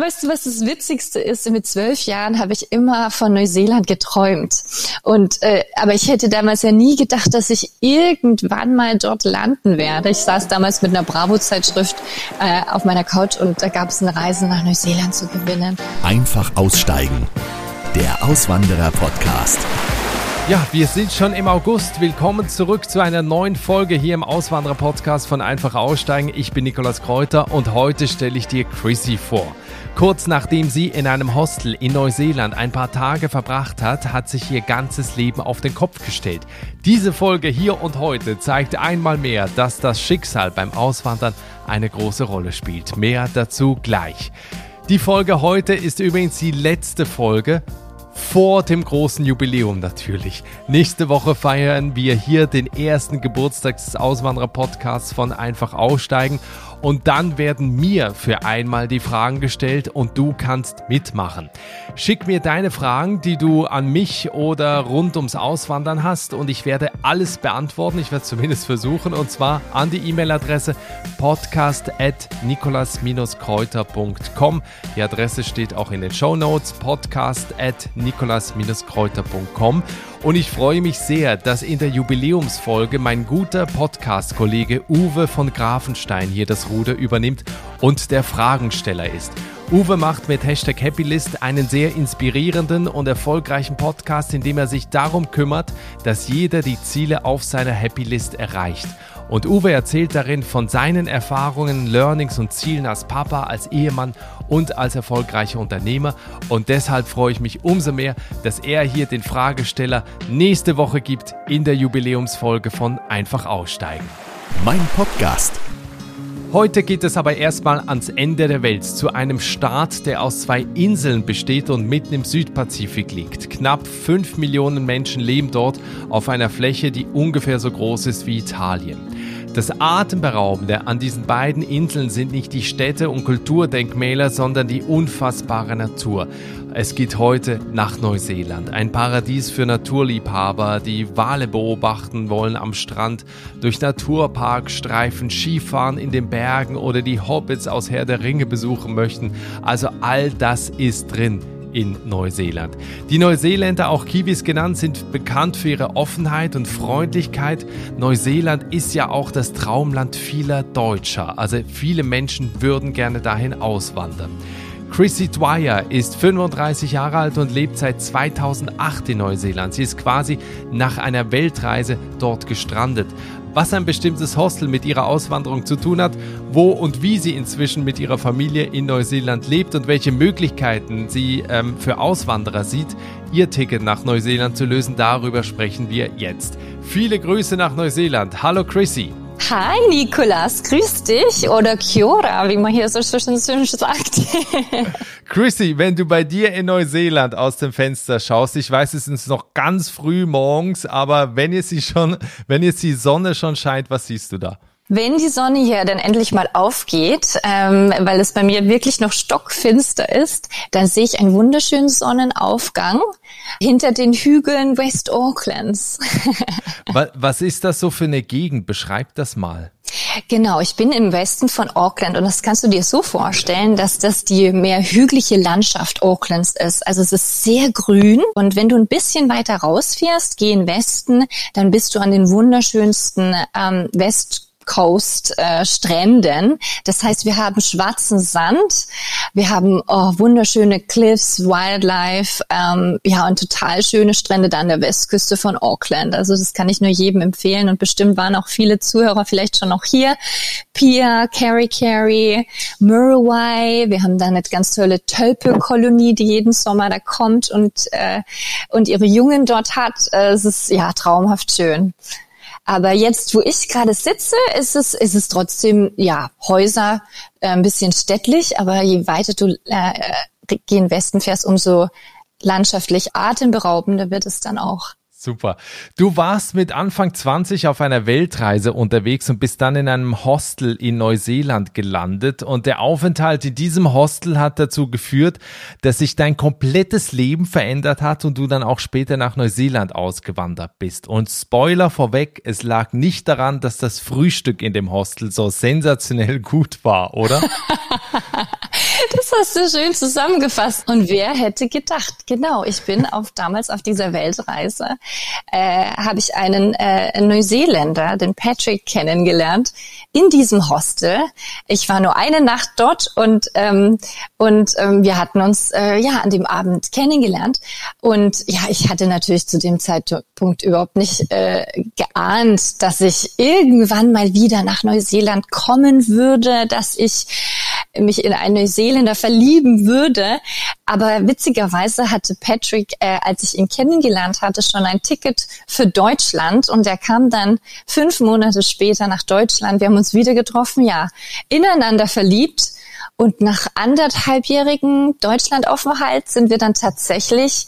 Weißt du, was das Witzigste ist? Mit zwölf Jahren habe ich immer von Neuseeland geträumt. Und äh, aber ich hätte damals ja nie gedacht, dass ich irgendwann mal dort landen werde. Ich saß damals mit einer Bravo-Zeitschrift äh, auf meiner Couch und da gab es eine Reise nach Neuseeland zu gewinnen. Einfach aussteigen. Der Auswanderer-Podcast. Ja, wir sind schon im August. Willkommen zurück zu einer neuen Folge hier im Auswanderer-Podcast von Einfach Aussteigen. Ich bin Nikolas Kräuter und heute stelle ich dir Chrissy vor. Kurz nachdem sie in einem Hostel in Neuseeland ein paar Tage verbracht hat, hat sich ihr ganzes Leben auf den Kopf gestellt. Diese Folge hier und heute zeigt einmal mehr, dass das Schicksal beim Auswandern eine große Rolle spielt. Mehr dazu gleich. Die Folge heute ist übrigens die letzte Folge vor dem großen Jubiläum natürlich. Nächste Woche feiern wir hier den ersten Geburtstag des Auswanderer-Podcasts von Einfach Aussteigen und dann werden mir für einmal die Fragen gestellt und du kannst mitmachen. Schick mir deine Fragen, die du an mich oder rund ums Auswandern hast und ich werde alles beantworten. Ich werde es zumindest versuchen und zwar an die E-Mail-Adresse podcast at nicolas-kräuter.com. Die Adresse steht auch in den Show Notes podcast at nicolas-kräuter.com und ich freue mich sehr, dass in der Jubiläumsfolge mein guter Podcast-Kollege Uwe von Grafenstein hier das Ruder übernimmt und der Fragensteller ist. Uwe macht mit Hashtag Happylist einen sehr inspirierenden und erfolgreichen Podcast, in dem er sich darum kümmert, dass jeder die Ziele auf seiner Happylist erreicht. Und Uwe erzählt darin von seinen Erfahrungen, Learnings und Zielen als Papa, als Ehemann und als erfolgreicher Unternehmer. Und deshalb freue ich mich umso mehr, dass er hier den Fragesteller nächste Woche gibt in der Jubiläumsfolge von Einfach aussteigen. Mein Podcast. Heute geht es aber erstmal ans Ende der Welt, zu einem Staat, der aus zwei Inseln besteht und mitten im Südpazifik liegt. Knapp 5 Millionen Menschen leben dort auf einer Fläche, die ungefähr so groß ist wie Italien. Das Atemberaubende an diesen beiden Inseln sind nicht die Städte und Kulturdenkmäler, sondern die unfassbare Natur. Es geht heute nach Neuseeland, ein Paradies für Naturliebhaber, die Wale beobachten wollen am Strand, durch Naturparkstreifen Skifahren in den Bergen oder die Hobbits aus Herr der Ringe besuchen möchten. Also all das ist drin in Neuseeland. Die Neuseeländer, auch Kiwis genannt, sind bekannt für ihre Offenheit und Freundlichkeit. Neuseeland ist ja auch das Traumland vieler Deutscher. Also viele Menschen würden gerne dahin auswandern. Chrissy Dwyer ist 35 Jahre alt und lebt seit 2008 in Neuseeland. Sie ist quasi nach einer Weltreise dort gestrandet was ein bestimmtes Hostel mit ihrer Auswanderung zu tun hat, wo und wie sie inzwischen mit ihrer Familie in Neuseeland lebt und welche Möglichkeiten sie ähm, für Auswanderer sieht, ihr Ticket nach Neuseeland zu lösen, darüber sprechen wir jetzt. Viele Grüße nach Neuseeland. Hallo Chrissy. Hi Nikolas, grüß dich oder Kiora, wie man hier so schön sagt. Chrissy, wenn du bei dir in Neuseeland aus dem Fenster schaust, ich weiß, es ist noch ganz früh morgens, aber wenn jetzt die schon, wenn jetzt die Sonne schon scheint, was siehst du da? Wenn die Sonne hier dann endlich mal aufgeht, ähm, weil es bei mir wirklich noch stockfinster ist, dann sehe ich einen wunderschönen Sonnenaufgang hinter den Hügeln West Aucklands. Was ist das so für eine Gegend? Beschreib das mal. Genau, ich bin im Westen von Auckland und das kannst du dir so vorstellen, dass das die mehr hügelige Landschaft Aucklands ist. Also es ist sehr grün und wenn du ein bisschen weiter rausfährst, geh in Westen, dann bist du an den wunderschönsten ähm, West Coast äh, Stränden. Das heißt, wir haben schwarzen Sand, wir haben oh, wunderschöne Cliffs, Wildlife, ähm, ja und total schöne Strände da an der Westküste von Auckland. Also das kann ich nur jedem empfehlen und bestimmt waren auch viele Zuhörer vielleicht schon auch hier. Pia, Carrie Carrie, Murray, wir haben da eine ganz tolle Tölpelkolonie, die jeden Sommer da kommt und äh, und ihre Jungen dort hat. Äh, es ist ja traumhaft schön. Aber jetzt, wo ich gerade sitze, ist es, ist es trotzdem, ja, Häuser, äh, ein bisschen städtlich, aber je weiter du äh, gen Westen fährst, umso landschaftlich atemberaubender wird es dann auch. Super. Du warst mit Anfang 20 auf einer Weltreise unterwegs und bist dann in einem Hostel in Neuseeland gelandet. Und der Aufenthalt in diesem Hostel hat dazu geführt, dass sich dein komplettes Leben verändert hat und du dann auch später nach Neuseeland ausgewandert bist. Und Spoiler vorweg, es lag nicht daran, dass das Frühstück in dem Hostel so sensationell gut war, oder? Das hast du schön zusammengefasst. Und wer hätte gedacht? Genau, ich bin auf damals auf dieser Weltreise äh, habe ich einen äh, Neuseeländer, den Patrick, kennengelernt in diesem Hostel. Ich war nur eine Nacht dort und ähm, und ähm, wir hatten uns äh, ja an dem Abend kennengelernt. Und ja, ich hatte natürlich zu dem Zeitpunkt überhaupt nicht äh, geahnt, dass ich irgendwann mal wieder nach Neuseeland kommen würde, dass ich mich in einen Neuseeländer verlieben würde. Aber witzigerweise hatte Patrick, äh, als ich ihn kennengelernt hatte, schon ein Ticket für Deutschland und er kam dann fünf Monate später nach Deutschland. Wir haben uns wieder getroffen, ja, ineinander verliebt. Und nach anderthalbjährigen Deutschlandaufenthalt sind wir dann tatsächlich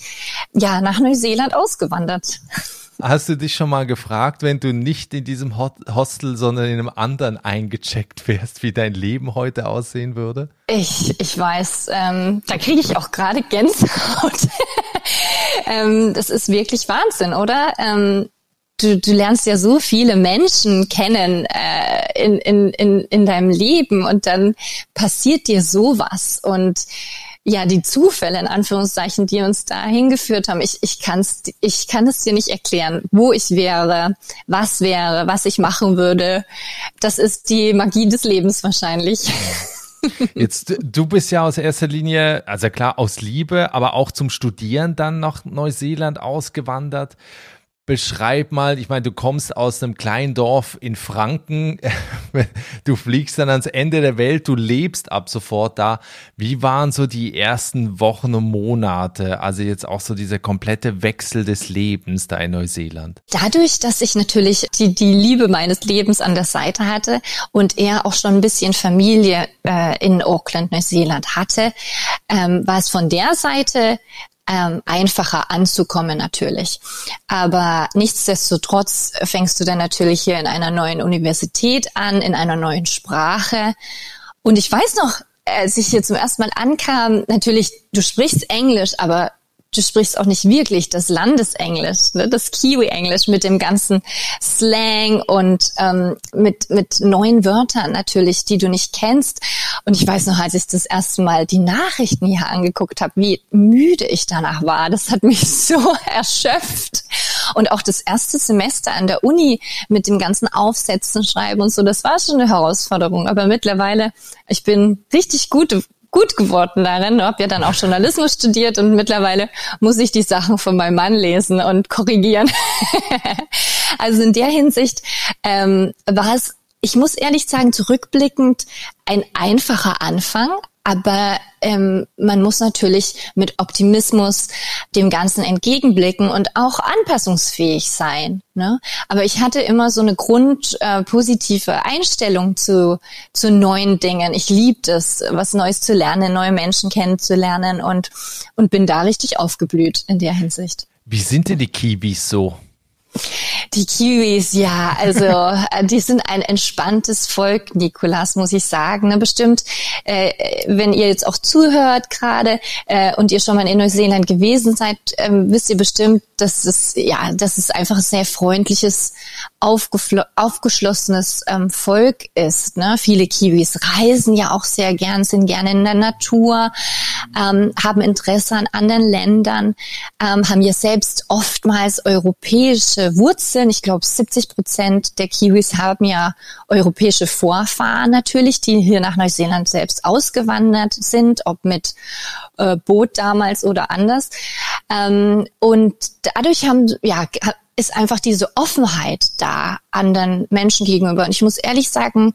ja nach Neuseeland ausgewandert. Hast du dich schon mal gefragt, wenn du nicht in diesem Hostel, sondern in einem anderen eingecheckt wärst, wie dein Leben heute aussehen würde? Ich, ich weiß, ähm, da kriege ich auch gerade Gänsehaut. ähm, das ist wirklich Wahnsinn, oder? Ähm, du, du lernst ja so viele Menschen kennen äh, in, in, in, in deinem Leben und dann passiert dir sowas und ja, die Zufälle in Anführungszeichen, die uns da hingeführt haben, ich, ich, kann's, ich kann es dir nicht erklären, wo ich wäre, was wäre, was ich machen würde. Das ist die Magie des Lebens wahrscheinlich. Jetzt, du bist ja aus erster Linie, also klar, aus Liebe, aber auch zum Studieren dann nach Neuseeland ausgewandert beschreib mal, ich meine, du kommst aus einem kleinen Dorf in Franken, du fliegst dann ans Ende der Welt, du lebst ab sofort da. Wie waren so die ersten Wochen und Monate, also jetzt auch so dieser komplette Wechsel des Lebens da in Neuseeland? Dadurch, dass ich natürlich die, die Liebe meines Lebens an der Seite hatte und er auch schon ein bisschen Familie äh, in Auckland, Neuseeland hatte, ähm, war es von der Seite ähm, einfacher anzukommen natürlich. Aber nichtsdestotrotz fängst du dann natürlich hier in einer neuen Universität an, in einer neuen Sprache. Und ich weiß noch, als ich hier zum ersten Mal ankam, natürlich, du sprichst Englisch, aber du sprichst auch nicht wirklich das Landesenglisch, ne? das Kiwi-Englisch mit dem ganzen Slang und ähm, mit, mit neuen Wörtern natürlich, die du nicht kennst. Und ich weiß noch, als ich das erste Mal die Nachrichten hier angeguckt habe, wie müde ich danach war. Das hat mich so erschöpft. Und auch das erste Semester an der Uni mit dem ganzen Aufsätzen schreiben und so, das war schon eine Herausforderung. Aber mittlerweile, ich bin richtig gut gut geworden darin, habe ja dann auch Journalismus studiert und mittlerweile muss ich die Sachen von meinem Mann lesen und korrigieren. also in der Hinsicht ähm, war es, ich muss ehrlich sagen, zurückblickend ein einfacher Anfang, aber ähm, man muss natürlich mit Optimismus dem Ganzen entgegenblicken und auch anpassungsfähig sein. Ne? Aber ich hatte immer so eine grundpositive äh, Einstellung zu, zu neuen Dingen. Ich liebe es, was Neues zu lernen, neue Menschen kennenzulernen und, und bin da richtig aufgeblüht in der Hinsicht. Wie sind denn die Kiwis so? Die Kiwis, ja, also äh, die sind ein entspanntes Volk, Nikolas, muss ich sagen. Ne? Bestimmt, äh, wenn ihr jetzt auch zuhört gerade äh, und ihr schon mal in Neuseeland gewesen seid, äh, wisst ihr bestimmt, dass es ja, dass es einfach ein sehr freundliches, aufgeschlossenes ähm, Volk ist. Ne? Viele Kiwis reisen ja auch sehr gern, sind gerne in der Natur, ähm, haben Interesse an anderen Ländern, ähm, haben ja selbst oftmals europäische Wurzeln Wurzeln. Ich glaube, 70 Prozent der Kiwis haben ja europäische Vorfahren natürlich, die hier nach Neuseeland selbst ausgewandert sind, ob mit äh, Boot damals oder anders. Ähm, und dadurch haben, ja, ist einfach diese Offenheit da anderen Menschen gegenüber. Und ich muss ehrlich sagen,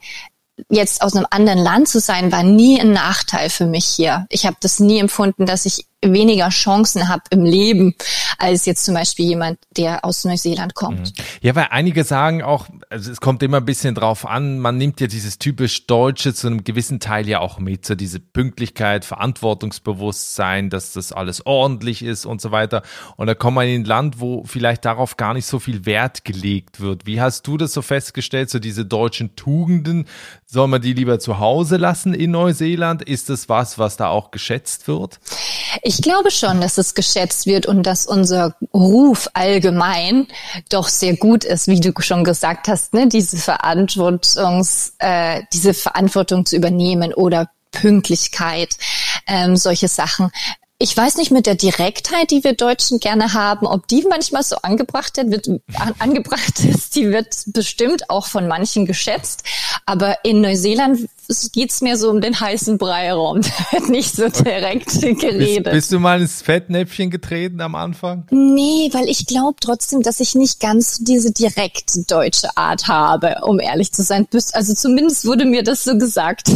jetzt aus einem anderen Land zu sein, war nie ein Nachteil für mich hier. Ich habe das nie empfunden, dass ich weniger Chancen habe im Leben als jetzt zum Beispiel jemand, der aus Neuseeland kommt. Mhm. Ja, weil einige sagen auch, also es kommt immer ein bisschen drauf an, man nimmt ja dieses typisch Deutsche zu einem gewissen Teil ja auch mit, so diese Pünktlichkeit, Verantwortungsbewusstsein, dass das alles ordentlich ist und so weiter. Und da kommt man in ein Land, wo vielleicht darauf gar nicht so viel Wert gelegt wird. Wie hast du das so festgestellt, so diese deutschen Tugenden, soll man die lieber zu Hause lassen in Neuseeland? Ist das was, was da auch geschätzt wird? Ich glaube schon, dass es geschätzt wird und dass unser Ruf allgemein doch sehr gut ist, wie du schon gesagt hast, ne? diese Verantwortungs, äh, diese Verantwortung zu übernehmen oder Pünktlichkeit, ähm, solche Sachen ich weiß nicht mit der Direktheit, die wir Deutschen gerne haben, ob die manchmal so angebracht wird, angebracht ist, die wird bestimmt auch von manchen geschätzt. Aber in Neuseeland geht's mir so um den heißen Brei rum. Da wird nicht so direkt geredet. Bist, bist, du mal ins Fettnäpfchen getreten am Anfang? Nee, weil ich glaube trotzdem, dass ich nicht ganz diese direkt deutsche Art habe, um ehrlich zu sein. Also zumindest wurde mir das so gesagt.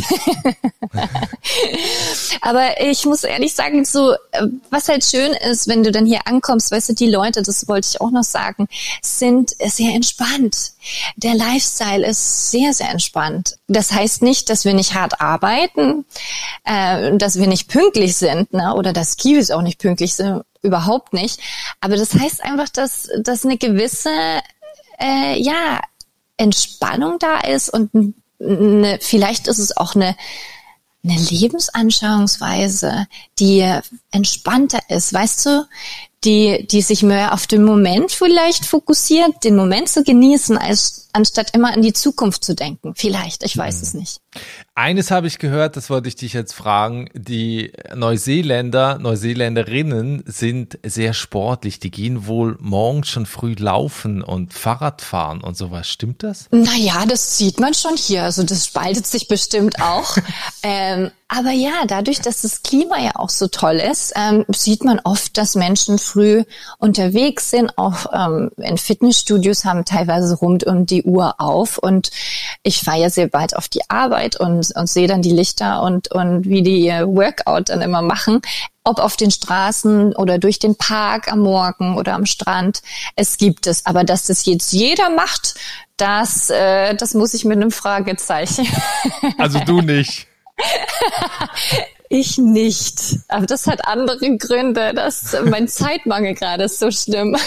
Aber ich muss ehrlich sagen, so, äh, was halt schön ist, wenn du dann hier ankommst, weißt du, die Leute, das wollte ich auch noch sagen, sind sehr entspannt. Der Lifestyle ist sehr, sehr entspannt. Das heißt nicht, dass wir nicht hart arbeiten, äh, dass wir nicht pünktlich sind, ne? oder dass Kiwis auch nicht pünktlich sind, überhaupt nicht. Aber das heißt einfach, dass, dass eine gewisse, äh, ja, Entspannung da ist und eine, vielleicht ist es auch eine eine Lebensanschauungsweise, die entspannter ist, weißt du, die, die sich mehr auf den Moment vielleicht fokussiert, den Moment zu genießen, als anstatt immer an die Zukunft zu denken. Vielleicht, ich weiß mhm. es nicht. Eines habe ich gehört, das wollte ich dich jetzt fragen. Die Neuseeländer, Neuseeländerinnen sind sehr sportlich. Die gehen wohl morgens schon früh laufen und Fahrrad fahren und sowas. Stimmt das? Naja, das sieht man schon hier. Also das spaltet sich bestimmt auch. ähm, aber ja, dadurch, dass das Klima ja auch so toll ist, ähm, sieht man oft, dass Menschen früh unterwegs sind. Auch ähm, in Fitnessstudios haben teilweise rund um die Uhr auf. Und ich fahre ja sehr bald auf die Arbeit und, und sehe dann die Lichter und, und wie die ihr Workout dann immer machen ob auf den Straßen oder durch den Park am Morgen oder am Strand. Es gibt es. Aber dass das jetzt jeder macht, das, äh, das muss ich mit einem Fragezeichen. Also du nicht. Ich nicht. Aber das hat andere Gründe. dass mein Zeitmangel gerade ist so schlimm.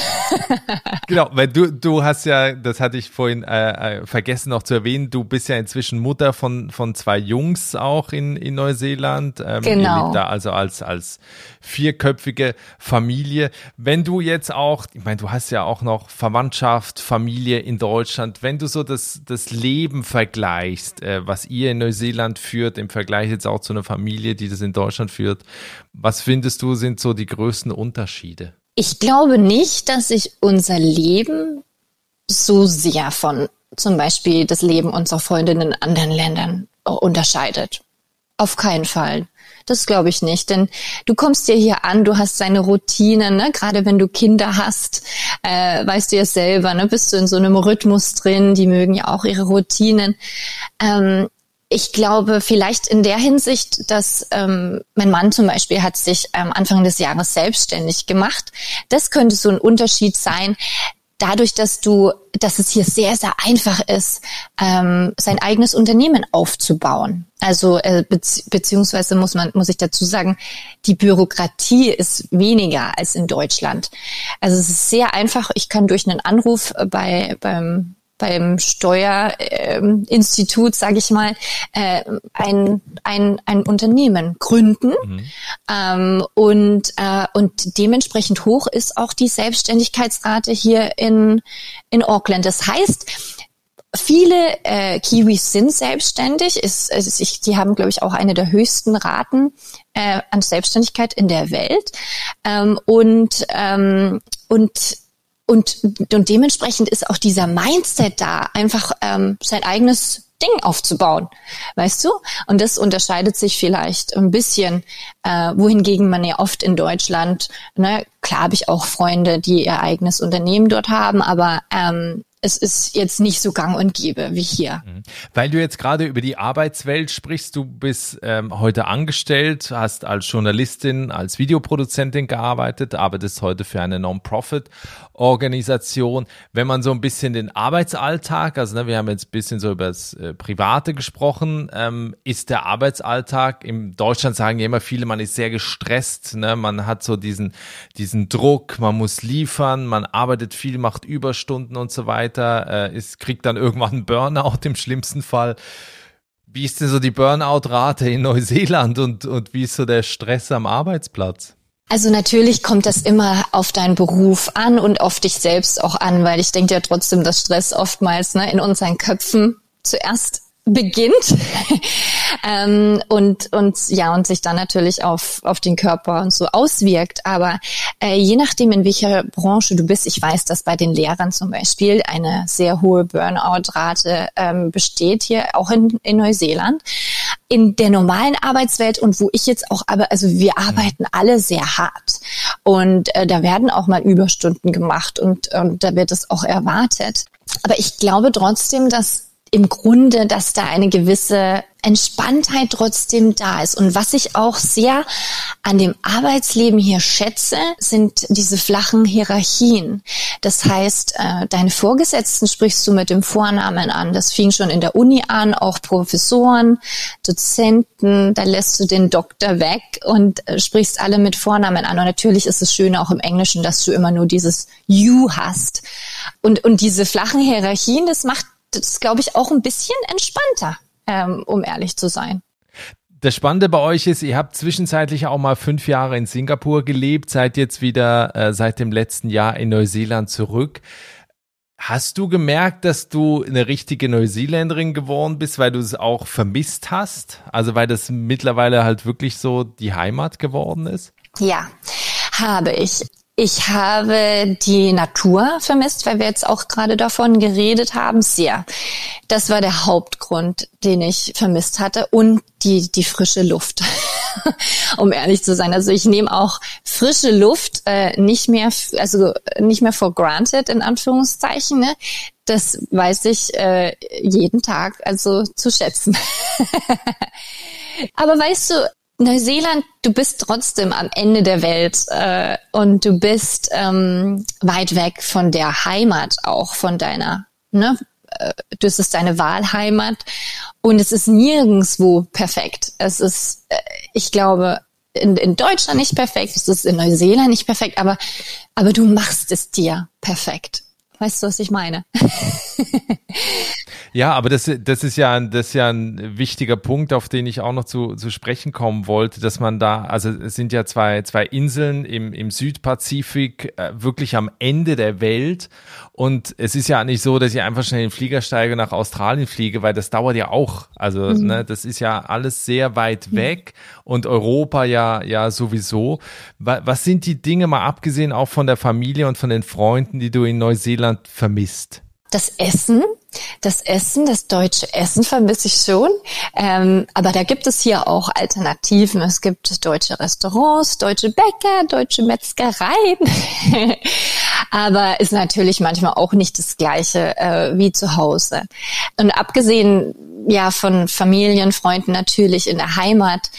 genau, weil du, du hast ja, das hatte ich vorhin äh, äh, vergessen noch zu erwähnen, du bist ja inzwischen Mutter von, von zwei Jungs auch in, in Neuseeland. Ähm, genau. da also als, als vierköpfige Familie. Wenn du jetzt auch, ich meine, du hast ja auch noch Verwandtschaft, Familie in Deutschland, wenn du so das, das Leben vergleichst, äh, was ihr in Neuseeland führt, im Vergleich jetzt auch zu einer Familie, die das in Deutschland führt. Was findest du sind so die größten Unterschiede? Ich glaube nicht, dass sich unser Leben so sehr von zum Beispiel das Leben unserer Freundinnen in anderen Ländern unterscheidet. Auf keinen Fall. Das glaube ich nicht, denn du kommst ja hier an, du hast deine Routine, ne? gerade wenn du Kinder hast, äh, weißt du ja selber, ne? bist du in so einem Rhythmus drin, die mögen ja auch ihre Routinen. Ähm, ich glaube vielleicht in der Hinsicht, dass ähm, mein Mann zum Beispiel hat sich ähm, Anfang des Jahres selbstständig gemacht. Das könnte so ein Unterschied sein. Dadurch, dass du, dass es hier sehr, sehr einfach ist, ähm, sein eigenes Unternehmen aufzubauen. Also äh, bezieh beziehungsweise muss man, muss ich dazu sagen, die Bürokratie ist weniger als in Deutschland. Also es ist sehr einfach. Ich kann durch einen Anruf bei beim beim Steuerinstitut, äh, sage ich mal, äh, ein, ein, ein Unternehmen gründen. Mhm. Ähm, und, äh, und dementsprechend hoch ist auch die Selbstständigkeitsrate hier in, in Auckland. Das heißt, Viele äh, Kiwis sind selbstständig. Ist, also ich, die haben, glaube ich, auch eine der höchsten Raten äh, an Selbstständigkeit in der Welt. Ähm, und ähm, und und, und dementsprechend ist auch dieser Mindset da, einfach ähm, sein eigenes Ding aufzubauen, weißt du? Und das unterscheidet sich vielleicht ein bisschen, äh, wohingegen man ja oft in Deutschland, ne, klar habe ich auch Freunde, die ihr eigenes Unternehmen dort haben, aber ähm, es ist jetzt nicht so gang und gäbe wie hier. Mhm. Weil du jetzt gerade über die Arbeitswelt sprichst, du bist ähm, heute angestellt, hast als Journalistin, als Videoproduzentin gearbeitet, arbeitest heute für eine Non-Profit-Organisation. Wenn man so ein bisschen den Arbeitsalltag, also ne, wir haben jetzt ein bisschen so über das äh, Private gesprochen, ähm, ist der Arbeitsalltag, in Deutschland sagen ja immer viele, man ist sehr gestresst, ne? man hat so diesen, diesen Druck, man muss liefern, man arbeitet viel, macht Überstunden und so weiter weiter, äh, ist, kriegt dann irgendwann einen Burnout im schlimmsten Fall. Wie ist denn so die Burnout-Rate in Neuseeland und, und wie ist so der Stress am Arbeitsplatz? Also natürlich kommt das immer auf deinen Beruf an und auf dich selbst auch an, weil ich denke ja trotzdem, dass Stress oftmals ne, in unseren Köpfen zuerst beginnt ähm, und und ja und sich dann natürlich auf auf den Körper und so auswirkt. Aber äh, je nachdem in welcher Branche du bist, ich weiß, dass bei den Lehrern zum Beispiel eine sehr hohe Burnout-Rate ähm, besteht hier auch in, in Neuseeland. In der normalen Arbeitswelt und wo ich jetzt auch aber also wir arbeiten alle sehr hart und äh, da werden auch mal Überstunden gemacht und und da wird es auch erwartet. Aber ich glaube trotzdem, dass im Grunde, dass da eine gewisse Entspanntheit trotzdem da ist. Und was ich auch sehr an dem Arbeitsleben hier schätze, sind diese flachen Hierarchien. Das heißt, äh, deine Vorgesetzten sprichst du mit dem Vornamen an. Das fing schon in der Uni an, auch Professoren, Dozenten, da lässt du den Doktor weg und äh, sprichst alle mit Vornamen an. Und natürlich ist es schön auch im Englischen, dass du immer nur dieses You hast. Und, und diese flachen Hierarchien, das macht das glaube ich auch ein bisschen entspannter, ähm, um ehrlich zu sein. Das Spannende bei euch ist, ihr habt zwischenzeitlich auch mal fünf Jahre in Singapur gelebt, seid jetzt wieder äh, seit dem letzten Jahr in Neuseeland zurück. Hast du gemerkt, dass du eine richtige Neuseeländerin geworden bist, weil du es auch vermisst hast? Also weil das mittlerweile halt wirklich so die Heimat geworden ist? Ja, habe ich. Ich habe die Natur vermisst, weil wir jetzt auch gerade davon geredet haben, sehr. Das war der Hauptgrund, den ich vermisst hatte und die, die frische Luft. um ehrlich zu sein. Also ich nehme auch frische Luft äh, nicht mehr, also nicht mehr for granted in Anführungszeichen. Ne? Das weiß ich äh, jeden Tag also zu schätzen. Aber weißt du, Neuseeland, du bist trotzdem am Ende der Welt äh, und du bist ähm, weit weg von der Heimat auch, von deiner, ne? Äh, das ist deine Wahlheimat und es ist nirgendswo perfekt. Es ist, äh, ich glaube, in, in Deutschland nicht perfekt, es ist in Neuseeland nicht perfekt, aber, aber du machst es dir perfekt. Weißt du, was ich meine? Ja, aber das, das ist ja, das ist ja ein wichtiger Punkt, auf den ich auch noch zu, zu sprechen kommen wollte, dass man da, also es sind ja zwei, zwei Inseln im, im Südpazifik, äh, wirklich am Ende der Welt. Und es ist ja nicht so, dass ich einfach schnell in den Flieger steige nach Australien fliege, weil das dauert ja auch. Also, mhm. ne, das ist ja alles sehr weit mhm. weg und Europa ja, ja sowieso. Was sind die Dinge, mal abgesehen auch von der Familie und von den Freunden, die du in Neuseeland vermisst? Das Essen, das Essen, das deutsche Essen vermisse ich schon. Ähm, aber da gibt es hier auch Alternativen. Es gibt deutsche Restaurants, deutsche Bäcker, deutsche Metzgereien. aber ist natürlich manchmal auch nicht das Gleiche äh, wie zu Hause. Und abgesehen ja von Familien, Freunden natürlich in der Heimat,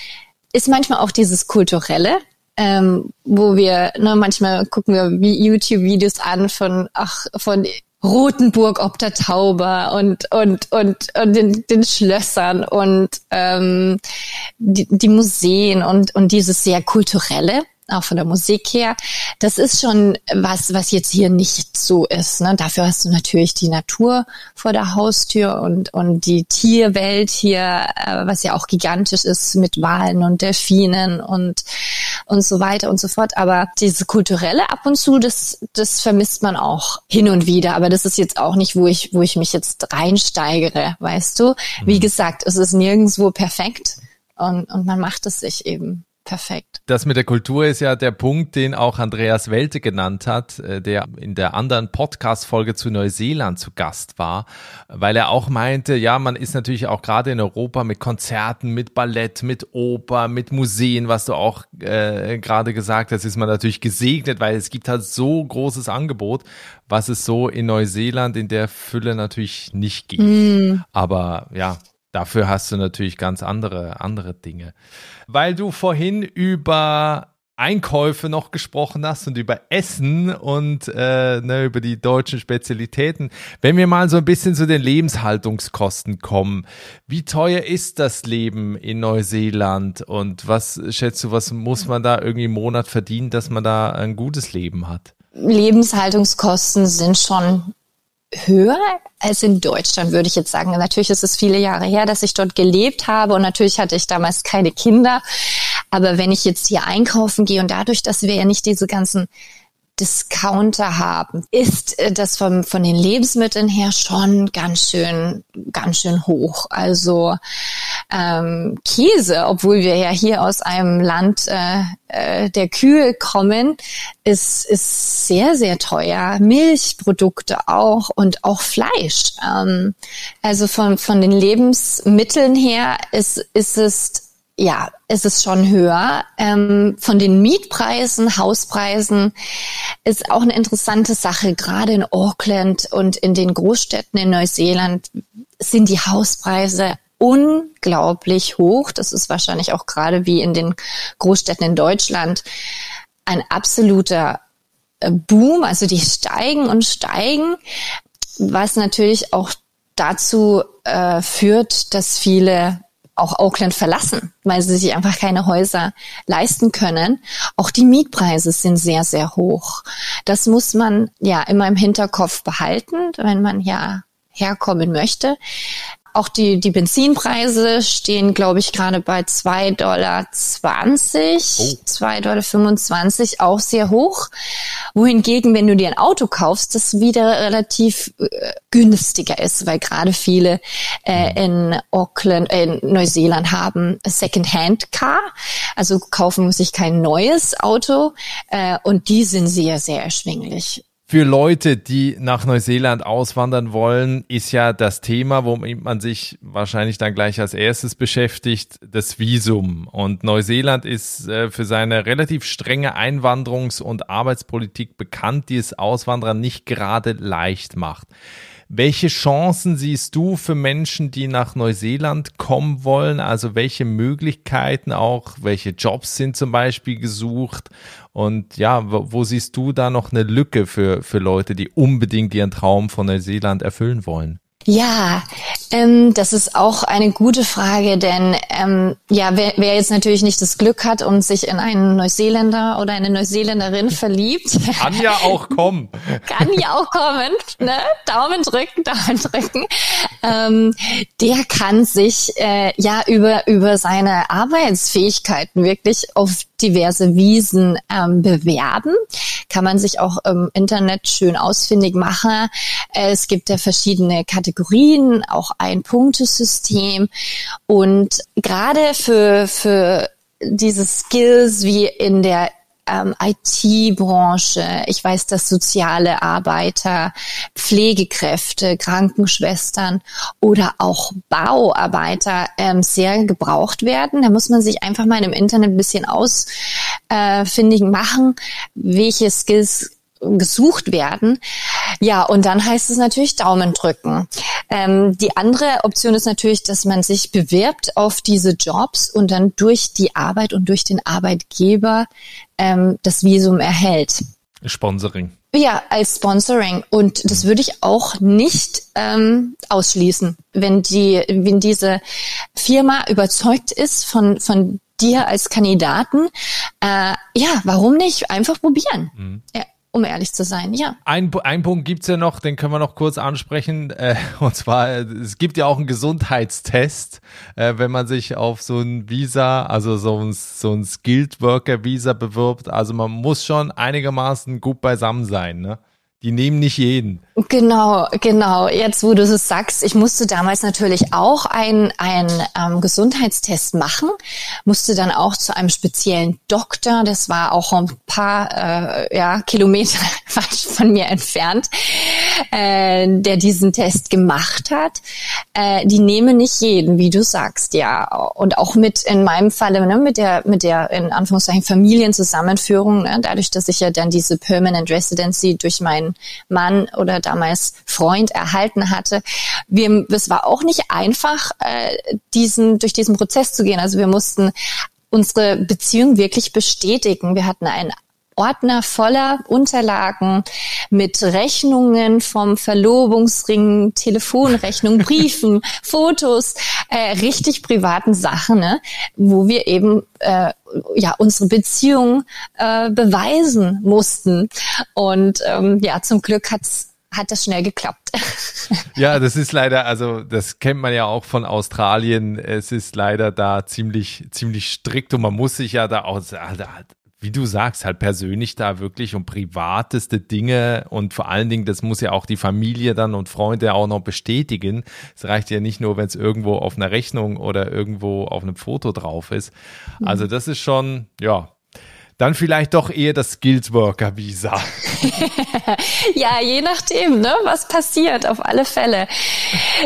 ist manchmal auch dieses Kulturelle, ähm, wo wir, ne, manchmal gucken wir YouTube-Videos an von, ach, von Rotenburg ob der Tauber und und und, und den, den Schlössern und ähm, die, die Museen und und dieses sehr kulturelle auch von der Musik her. Das ist schon was, was jetzt hier nicht so ist. Ne? Dafür hast du natürlich die Natur vor der Haustür und, und die Tierwelt hier, äh, was ja auch gigantisch ist mit Walen und Delfinen und, und so weiter und so fort. Aber diese kulturelle ab und zu, das, das vermisst man auch hin und wieder. Aber das ist jetzt auch nicht, wo ich, wo ich mich jetzt reinsteigere, weißt du? Wie mhm. gesagt, es ist nirgendwo perfekt und, und man macht es sich eben perfekt. Das mit der Kultur ist ja der Punkt, den auch Andreas Welte genannt hat, äh, der in der anderen Podcast-Folge zu Neuseeland zu Gast war, weil er auch meinte, ja, man ist natürlich auch gerade in Europa mit Konzerten, mit Ballett, mit Oper, mit Museen, was du auch äh, gerade gesagt hast, ist man natürlich gesegnet, weil es gibt halt so großes Angebot, was es so in Neuseeland in der Fülle natürlich nicht gibt. Mm. Aber ja, Dafür hast du natürlich ganz andere, andere Dinge. Weil du vorhin über Einkäufe noch gesprochen hast und über Essen und äh, ne, über die deutschen Spezialitäten. Wenn wir mal so ein bisschen zu den Lebenshaltungskosten kommen, wie teuer ist das Leben in Neuseeland und was schätzt du, was muss man da irgendwie im Monat verdienen, dass man da ein gutes Leben hat? Lebenshaltungskosten sind schon höher als in Deutschland, würde ich jetzt sagen. Natürlich ist es viele Jahre her, dass ich dort gelebt habe und natürlich hatte ich damals keine Kinder. Aber wenn ich jetzt hier einkaufen gehe und dadurch, dass wir ja nicht diese ganzen Discounter haben, ist äh, das von, von den Lebensmitteln her schon ganz schön, ganz schön hoch. Also ähm, Käse, obwohl wir ja hier aus einem Land äh, äh, der Kühe kommen, ist, ist sehr, sehr teuer. Milchprodukte auch und auch Fleisch. Ähm, also von, von den Lebensmitteln her ist, ist es ja, es ist schon höher. Ähm, von den Mietpreisen, Hauspreisen ist auch eine interessante Sache. Gerade in Auckland und in den Großstädten in Neuseeland sind die Hauspreise unglaublich hoch. Das ist wahrscheinlich auch gerade wie in den Großstädten in Deutschland ein absoluter äh, Boom. Also die steigen und steigen, was natürlich auch dazu äh, führt, dass viele auch Auckland verlassen, weil sie sich einfach keine Häuser leisten können. Auch die Mietpreise sind sehr, sehr hoch. Das muss man ja immer im Hinterkopf behalten, wenn man ja herkommen möchte. Auch die, die Benzinpreise stehen, glaube ich, gerade bei 2,20 Dollar, oh. 2,25 Dollar, auch sehr hoch. Wohingegen, wenn du dir ein Auto kaufst, das wieder relativ äh, günstiger ist, weil gerade viele äh, in Auckland, äh, in Neuseeland haben Second-Hand-Car, also kaufen sich kein neues Auto äh, und die sind sehr, sehr erschwinglich. Für Leute, die nach Neuseeland auswandern wollen, ist ja das Thema, womit man sich wahrscheinlich dann gleich als erstes beschäftigt, das Visum. Und Neuseeland ist äh, für seine relativ strenge Einwanderungs- und Arbeitspolitik bekannt, die es Auswanderern nicht gerade leicht macht. Welche Chancen siehst du für Menschen, die nach Neuseeland kommen wollen? Also welche Möglichkeiten auch, welche Jobs sind zum Beispiel gesucht? Und ja, wo, siehst du da noch eine Lücke für, für Leute, die unbedingt ihren Traum von Neuseeland erfüllen wollen? Ja, ähm, das ist auch eine gute Frage, denn ähm, ja, wer, wer jetzt natürlich nicht das Glück hat und sich in einen Neuseeländer oder eine Neuseeländerin verliebt, kann ja auch kommen. kann ja auch kommen. Ne? Daumen drücken, Daumen drücken. Ähm, der kann sich äh, ja über über seine Arbeitsfähigkeiten wirklich auf diverse Wiesen ähm, bewerben. Kann man sich auch im Internet schön ausfindig machen. Es gibt ja verschiedene Kategorien, auch ein Punktesystem. Und gerade für, für diese Skills wie in der ähm, IT-Branche, ich weiß, dass soziale Arbeiter, Pflegekräfte, Krankenschwestern oder auch Bauarbeiter ähm, sehr gebraucht werden. Da muss man sich einfach mal im Internet ein bisschen ausfindig äh, machen, welche Skills gesucht werden. Ja, und dann heißt es natürlich Daumen drücken. Ähm, die andere Option ist natürlich, dass man sich bewirbt auf diese Jobs und dann durch die Arbeit und durch den Arbeitgeber ähm, das Visum erhält. Sponsoring. Ja, als Sponsoring. Und das würde ich auch nicht ähm, ausschließen, wenn die, wenn diese Firma überzeugt ist von, von dir als Kandidaten. Äh, ja, warum nicht? Einfach probieren. Mhm. Ja um ehrlich zu sein, ja. Ein, ein Punkt gibt's ja noch, den können wir noch kurz ansprechen. Äh, und zwar, es gibt ja auch einen Gesundheitstest, äh, wenn man sich auf so ein Visa, also so ein, so ein Skilled Worker Visa bewirbt. Also man muss schon einigermaßen gut beisammen sein, ne? Die nehmen nicht jeden. Genau, genau. Jetzt, wo du es sagst, ich musste damals natürlich auch einen ähm, Gesundheitstest machen, musste dann auch zu einem speziellen Doktor, das war auch ein paar äh, ja, Kilometer von mir entfernt, äh, der diesen Test gemacht hat. Äh, die nehmen nicht jeden, wie du sagst, ja. Und auch mit, in meinem Falle, ne, mit der, mit der, in Anführungszeichen, Familienzusammenführung, ne, dadurch, dass ich ja dann diese Permanent Residency durch meinen Mann oder damals Freund erhalten hatte. Wir, es war auch nicht einfach, äh, diesen, durch diesen Prozess zu gehen. Also wir mussten unsere Beziehung wirklich bestätigen. Wir hatten einen Ordner voller Unterlagen mit Rechnungen vom Verlobungsring, Telefonrechnung, Briefen, Fotos, äh, richtig privaten Sachen, ne, wo wir eben äh, ja unsere Beziehung äh, beweisen mussten. Und ähm, ja, zum Glück hat's hat das schnell geklappt. Ja, das ist leider, also das kennt man ja auch von Australien. Es ist leider da ziemlich, ziemlich strikt und man muss sich ja da auch, also, wie du sagst, halt persönlich da wirklich um privateste Dinge und vor allen Dingen, das muss ja auch die Familie dann und Freunde auch noch bestätigen. Es reicht ja nicht nur, wenn es irgendwo auf einer Rechnung oder irgendwo auf einem Foto drauf ist. Mhm. Also das ist schon, ja, dann vielleicht doch eher das Skilled Worker Visa. ja, je nachdem, ne, was passiert, auf alle Fälle.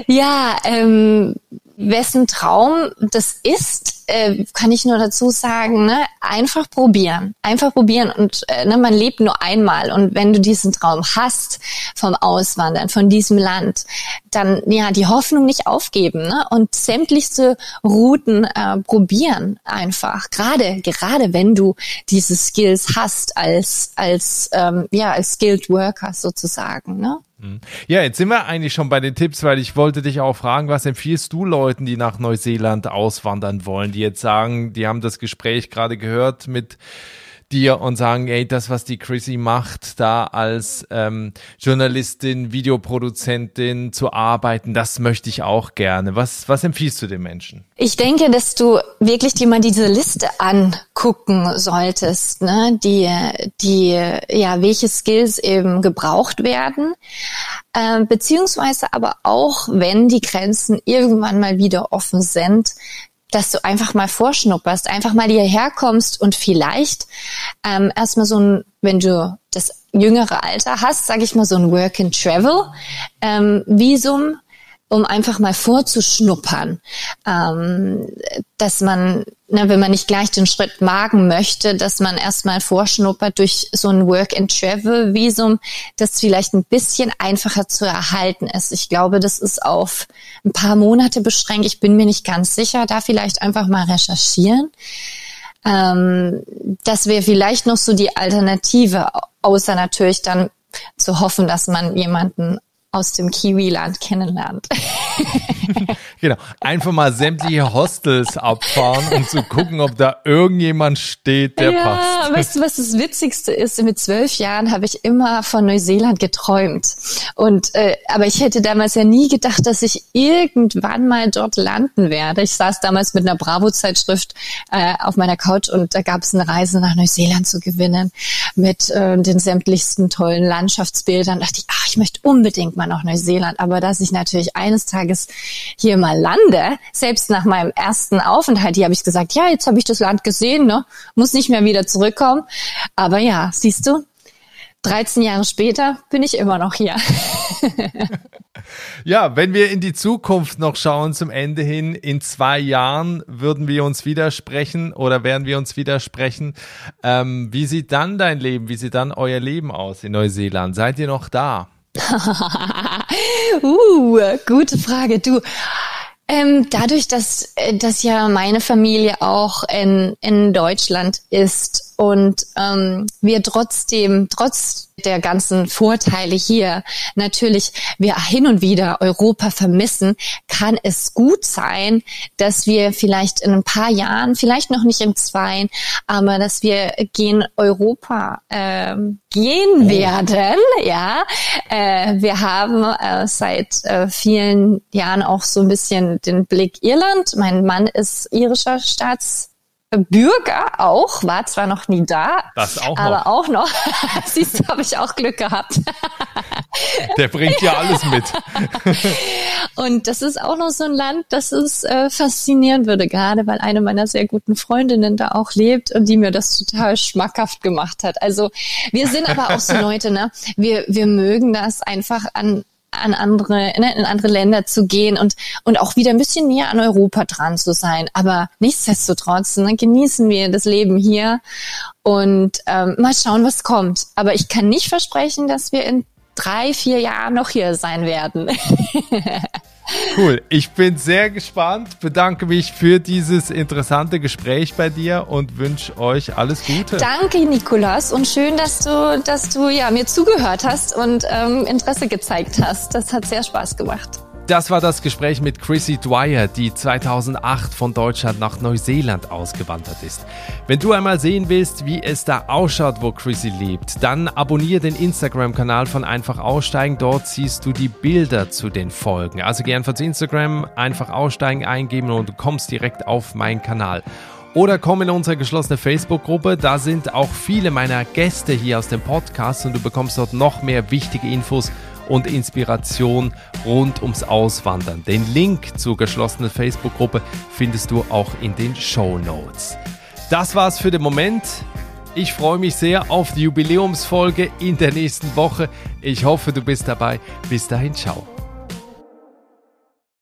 Ja, ähm, wessen Traum das ist, äh, kann ich nur dazu sagen, ne, einfach probieren. Einfach probieren und äh, ne, man lebt nur einmal und wenn du diesen Traum hast vom Auswandern, von diesem Land, dann ja die Hoffnung nicht aufgeben ne, und sämtlichste Routen äh, probieren einfach. Gerade gerade wenn du diese Skills hast als als ähm, ja als skilled Worker sozusagen. Ne? Mhm. Ja, jetzt sind wir eigentlich schon bei den Tipps, weil ich wollte dich auch fragen, was empfiehlst du Leuten, die nach Neuseeland auswandern wollen, die jetzt sagen, die haben das Gespräch gerade gehört mit dir und sagen, ey, das, was die Chrissy macht, da als ähm, Journalistin, Videoproduzentin zu arbeiten, das möchte ich auch gerne. Was, was empfiehlst du den Menschen? Ich denke, dass du wirklich dir mal diese Liste angucken solltest, ne? die, die, ja, welche Skills eben gebraucht werden, äh, beziehungsweise aber auch, wenn die Grenzen irgendwann mal wieder offen sind, dass du einfach mal vorschnupperst, einfach mal hierher kommst und vielleicht ähm, erstmal so ein, wenn du das jüngere Alter hast, sage ich mal so ein Work and Travel ähm, Visum um einfach mal vorzuschnuppern, ähm, dass man, ne, wenn man nicht gleich den Schritt wagen möchte, dass man erstmal vorschnuppert durch so ein Work-and-Travel-Visum, das vielleicht ein bisschen einfacher zu erhalten ist. Ich glaube, das ist auf ein paar Monate beschränkt. Ich bin mir nicht ganz sicher. Da vielleicht einfach mal recherchieren. Ähm, das wäre vielleicht noch so die Alternative, außer natürlich dann zu hoffen, dass man jemanden aus dem Kiwi-Land kennenlernt. genau. Einfach mal sämtliche Hostels abfahren, um zu gucken, ob da irgendjemand steht, der ja, passt. Weißt du, was das Witzigste ist? Mit zwölf Jahren habe ich immer von Neuseeland geträumt. Und äh, aber ich hätte damals ja nie gedacht, dass ich irgendwann mal dort landen werde. Ich saß damals mit einer Bravo-Zeitschrift äh, auf meiner Couch und da gab es eine Reise nach Neuseeland zu gewinnen mit äh, den sämtlichsten tollen Landschaftsbildern. Da dachte ich, ich möchte unbedingt mal nach Neuseeland. Aber dass ich natürlich eines Tages hier mal lande, selbst nach meinem ersten Aufenthalt, hier habe ich gesagt, ja, jetzt habe ich das Land gesehen, ne? muss nicht mehr wieder zurückkommen. Aber ja, siehst du, 13 Jahre später bin ich immer noch hier. ja, wenn wir in die Zukunft noch schauen zum Ende hin, in zwei Jahren würden wir uns widersprechen oder werden wir uns widersprechen. Ähm, wie sieht dann dein Leben, wie sieht dann euer Leben aus in Neuseeland? Seid ihr noch da? uh, gute Frage. Du, ähm, dadurch, dass, äh, dass ja meine Familie auch in, in Deutschland ist und ähm, wir trotzdem, trotz der ganzen Vorteile hier natürlich wir hin und wieder Europa vermissen, kann es gut sein, dass wir vielleicht in ein paar Jahren, vielleicht noch nicht in zwei, aber dass wir gehen Europa ähm, gehen oh. werden. Ja, äh, wir haben äh, seit äh, vielen Jahren auch so ein bisschen den Blick Irland. Mein Mann ist irischer Staats Bürger auch, war zwar noch nie da, das auch aber noch. auch noch. Siehst du, habe ich auch Glück gehabt. Der bringt ja alles mit. Und das ist auch noch so ein Land, das es äh, faszinieren würde, gerade weil eine meiner sehr guten Freundinnen da auch lebt und die mir das total schmackhaft gemacht hat. Also wir sind aber auch so Leute, ne? Wir, wir mögen das einfach an an andere, ne, in andere Länder zu gehen und, und auch wieder ein bisschen näher an Europa dran zu sein. Aber nichtsdestotrotz ne, genießen wir das Leben hier und ähm, mal schauen, was kommt. Aber ich kann nicht versprechen, dass wir in drei, vier Jahren noch hier sein werden. Cool. Ich bin sehr gespannt, bedanke mich für dieses interessante Gespräch bei dir und wünsche euch alles Gute. Danke, Nikolas, und schön, dass du, dass du ja mir zugehört hast und ähm, Interesse gezeigt hast. Das hat sehr Spaß gemacht. Das war das Gespräch mit Chrissy Dwyer, die 2008 von Deutschland nach Neuseeland ausgewandert ist. Wenn du einmal sehen willst, wie es da ausschaut, wo Chrissy lebt, dann abonniere den Instagram-Kanal von Einfach Aussteigen. Dort siehst du die Bilder zu den Folgen. Also geh einfach zu Instagram, Einfach Aussteigen eingeben und du kommst direkt auf meinen Kanal. Oder komm in unsere geschlossene Facebook-Gruppe. Da sind auch viele meiner Gäste hier aus dem Podcast und du bekommst dort noch mehr wichtige Infos und Inspiration rund ums Auswandern. Den Link zur geschlossenen Facebook-Gruppe findest du auch in den Show Notes. Das war's für den Moment. Ich freue mich sehr auf die Jubiläumsfolge in der nächsten Woche. Ich hoffe, du bist dabei. Bis dahin, ciao.